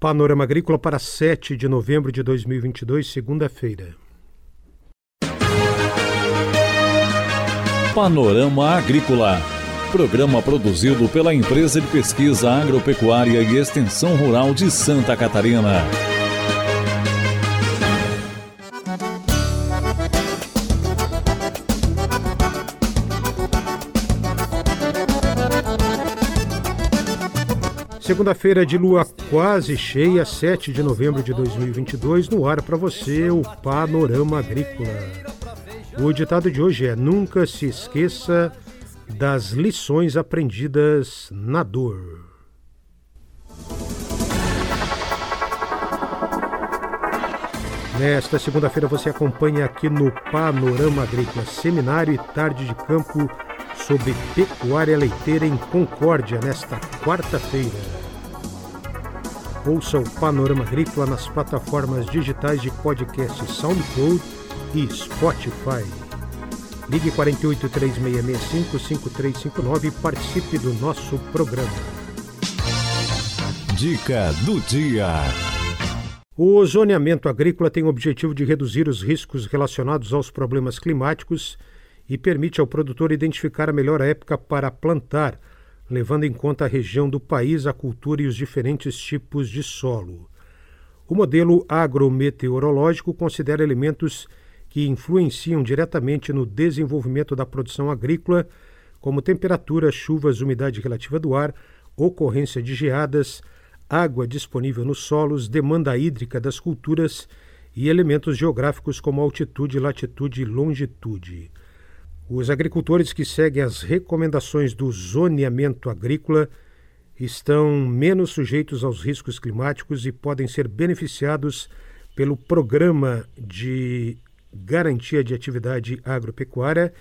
Panorama Agrícola para 7 de novembro de 2022, segunda-feira. Panorama Agrícola. Programa produzido pela Empresa de Pesquisa Agropecuária e Extensão Rural de Santa Catarina. Segunda-feira de lua quase cheia, 7 de novembro de 2022, no ar para você o Panorama Agrícola. O ditado de hoje é: Nunca se esqueça das lições aprendidas na dor. Nesta segunda-feira você acompanha aqui no Panorama Agrícola Seminário e Tarde de Campo sobre pecuária leiteira em Concórdia nesta quarta-feira. Ouça o Panorama Agrícola nas plataformas digitais de podcast SoundCloud e Spotify. Ligue 48 3665 5359 e participe do nosso programa. Dica do dia. O zoneamento agrícola tem o objetivo de reduzir os riscos relacionados aos problemas climáticos e permite ao produtor identificar a melhor época para plantar levando em conta a região do país, a cultura e os diferentes tipos de solo. O modelo agrometeorológico considera elementos que influenciam diretamente no desenvolvimento da produção agrícola, como temperatura, chuvas, umidade relativa do ar, ocorrência de geadas, água disponível nos solos, demanda hídrica das culturas e elementos geográficos como altitude, latitude e longitude. Os agricultores que seguem as recomendações do zoneamento agrícola estão menos sujeitos aos riscos climáticos e podem ser beneficiados pelo Programa de Garantia de Atividade Agropecuária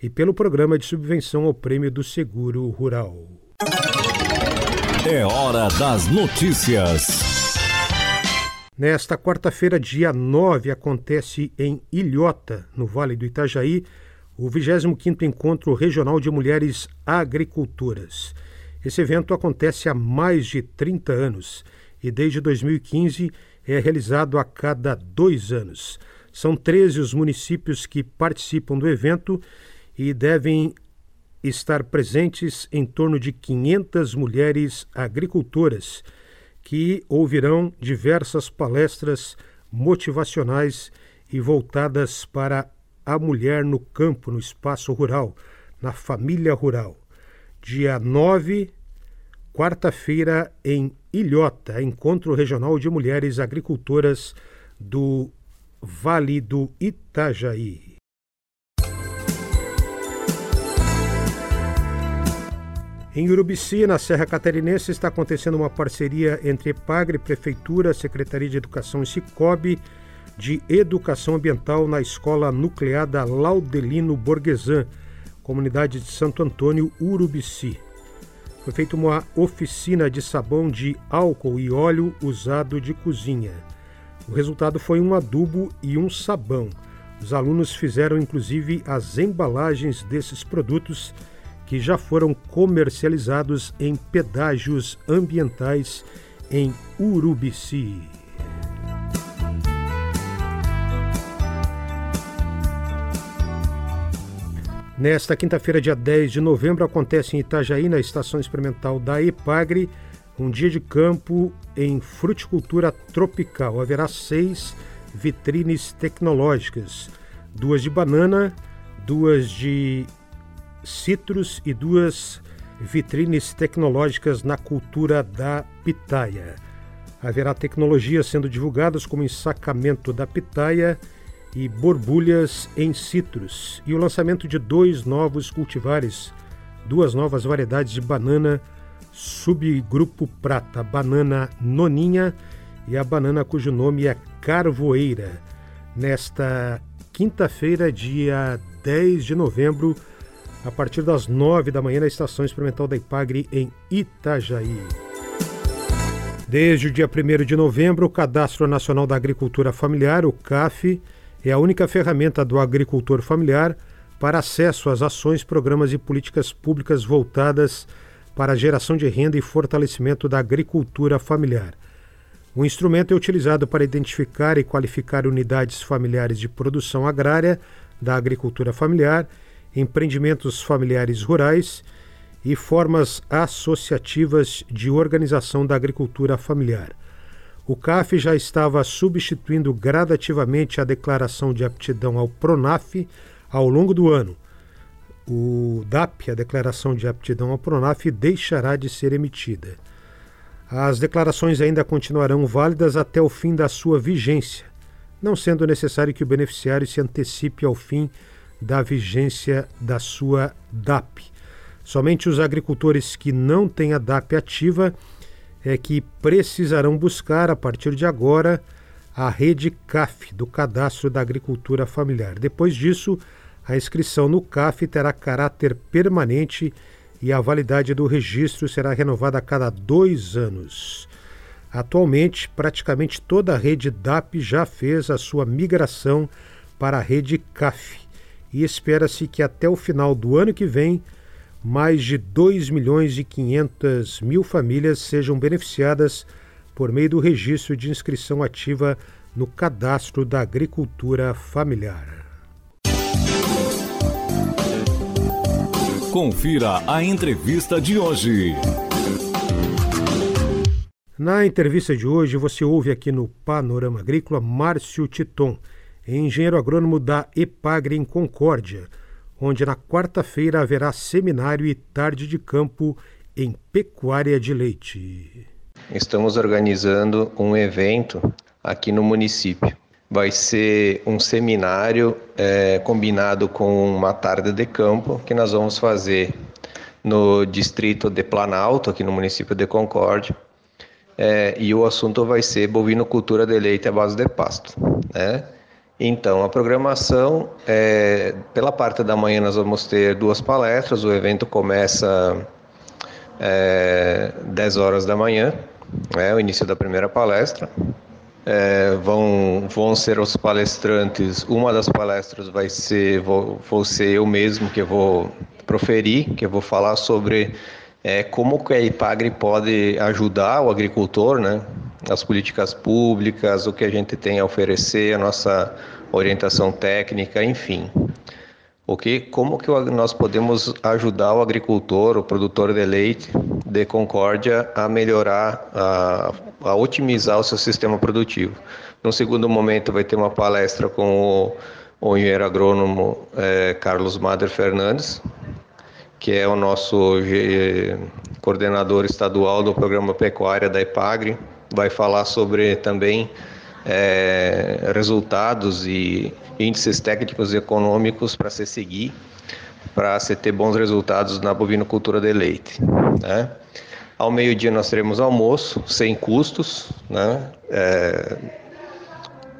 e pelo Programa de Subvenção ao Prêmio do Seguro Rural. É hora das notícias. Nesta quarta-feira, dia 9, acontece em Ilhota, no Vale do Itajaí, o 25º Encontro Regional de Mulheres Agricultoras. Esse evento acontece há mais de 30 anos e desde 2015 é realizado a cada dois anos. São 13 os municípios que participam do evento e devem estar presentes em torno de 500 mulheres agricultoras que ouvirão diversas palestras motivacionais e voltadas para a mulher no campo, no espaço rural, na família rural. Dia 9, quarta-feira, em Ilhota, Encontro Regional de Mulheres Agricultoras do Vale do Itajaí. Em Urubici, na Serra Catarinense, está acontecendo uma parceria entre Epagre, Prefeitura, Secretaria de Educação e Cicobi de Educação Ambiental na Escola Nuclear da Laudelino Borgesan, comunidade de Santo Antônio, Urubici. Foi feita uma oficina de sabão de álcool e óleo usado de cozinha. O resultado foi um adubo e um sabão. Os alunos fizeram inclusive as embalagens desses produtos que já foram comercializados em pedágios ambientais em Urubici. Nesta quinta-feira, dia 10 de novembro, acontece em Itajaí, na estação experimental da EPAGRE, um dia de campo em fruticultura tropical. Haverá seis vitrines tecnológicas: duas de banana, duas de citros e duas vitrines tecnológicas na cultura da pitaia. Haverá tecnologias sendo divulgadas como ensacamento da pitaia e borbulhas em citros e o lançamento de dois novos cultivares, duas novas variedades de banana subgrupo prata, banana noninha e a banana cujo nome é carvoeira. Nesta quinta-feira, dia 10 de novembro, a partir das 9 da manhã na Estação Experimental da Ipagre em Itajaí. Desde o dia 1 de novembro, o Cadastro Nacional da Agricultura Familiar, o CAF, é a única ferramenta do agricultor familiar para acesso às ações, programas e políticas públicas voltadas para a geração de renda e fortalecimento da agricultura familiar. O instrumento é utilizado para identificar e qualificar unidades familiares de produção agrária da agricultura familiar, empreendimentos familiares rurais e formas associativas de organização da agricultura familiar. O CAF já estava substituindo gradativamente a declaração de aptidão ao PRONAF ao longo do ano. O DAP, a declaração de aptidão ao PRONAF, deixará de ser emitida. As declarações ainda continuarão válidas até o fim da sua vigência, não sendo necessário que o beneficiário se antecipe ao fim da vigência da sua DAP. Somente os agricultores que não têm a DAP ativa é que precisarão buscar, a partir de agora, a rede CAF do Cadastro da Agricultura Familiar. Depois disso, a inscrição no CAF terá caráter permanente e a validade do registro será renovada a cada dois anos. Atualmente, praticamente toda a rede DAP já fez a sua migração para a rede CAF e espera-se que até o final do ano que vem mais de 2 milhões e 500 mil famílias sejam beneficiadas por meio do registro de inscrição ativa no cadastro da agricultura familiar. Confira a entrevista de hoje. Na entrevista de hoje, você ouve aqui no Panorama Agrícola Márcio Titon, engenheiro agrônomo da Epagre em Concórdia, onde na quarta-feira haverá seminário e tarde de campo em pecuária de leite. Estamos organizando um evento aqui no município vai ser um seminário é, combinado com uma tarde de campo que nós vamos fazer no distrito de Planalto, aqui no município de Concórdia. É, e o assunto vai ser bovinocultura de leite à base de pasto. Né? Então, a programação, é, pela parte da manhã nós vamos ter duas palestras, o evento começa é, 10 horas da manhã, é o início da primeira palestra, é, vão, vão ser os palestrantes. Uma das palestras vai ser, vou, vou ser eu mesmo que vou proferir, que eu vou falar sobre é, como que a IPAGRE pode ajudar o agricultor, né? As políticas públicas, o que a gente tem a oferecer, a nossa orientação técnica, enfim. O que, como que nós podemos ajudar o agricultor, o produtor de leite de Concórdia a melhorar, a, a otimizar o seu sistema produtivo? No segundo momento vai ter uma palestra com o, o engenheiro agrônomo é, Carlos Mader Fernandes, que é o nosso coordenador estadual do programa Pecuária da EPAGRE, vai falar sobre também é, resultados e índices técnicos e econômicos para se seguir, para se ter bons resultados na bovinocultura de leite. Né? Ao meio-dia nós teremos almoço, sem custos, né? É,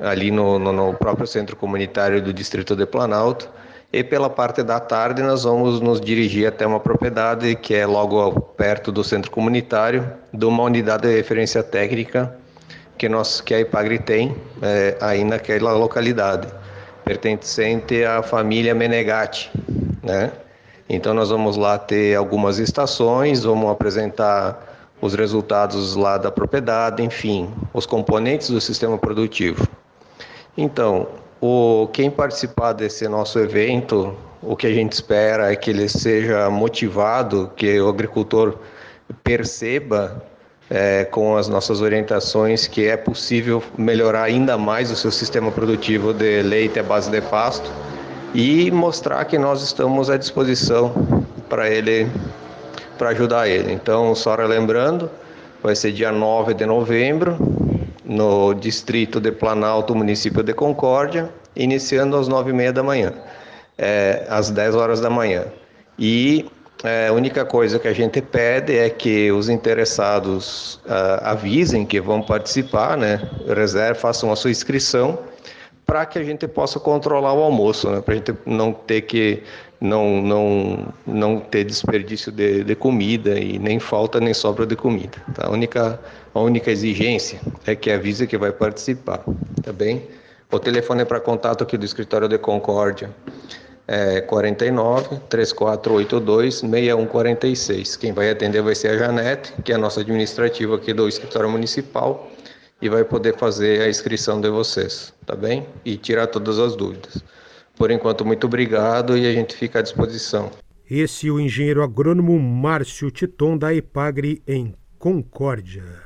ali no, no, no, próprio centro comunitário do Distrito de Planalto. E pela parte da tarde nós vamos nos dirigir até uma propriedade que é logo perto do centro comunitário, de uma unidade de referência técnica que, nós, que a IPAGRE tem é, aí naquela localidade, pertencente à família Menegatti, né? Então nós vamos lá ter algumas estações, vamos apresentar os resultados lá da propriedade, enfim, os componentes do sistema produtivo. Então, o, quem participar desse nosso evento, o que a gente espera é que ele seja motivado, que o agricultor perceba é, com as nossas orientações que é possível melhorar ainda mais o seu sistema produtivo de leite à base de pasto e mostrar que nós estamos à disposição para ele, para ajudar ele. Então, só lembrando, vai ser dia 9 de novembro, no distrito de Planalto, município de Concórdia, iniciando às 9h30 da manhã, é, às 10 horas da manhã. E é, a única coisa que a gente pede é que os interessados uh, avisem que vão participar, né? Reserve, façam a sua inscrição para que a gente possa controlar o almoço, né? Para a gente não ter que não não não ter desperdício de, de, comida e nem falta nem sobra de comida. Tá? A única a única exigência é que avise que vai participar, tá bem? O telefone é para contato aqui do escritório de Concórdia. É 49 3482 6146. Quem vai atender vai ser a Janete, que é a nossa administrativa aqui do escritório municipal e vai poder fazer a inscrição de vocês, tá bem? E tirar todas as dúvidas. Por enquanto, muito obrigado e a gente fica à disposição. Esse é o engenheiro agrônomo Márcio Titon da Epagre em Concórdia.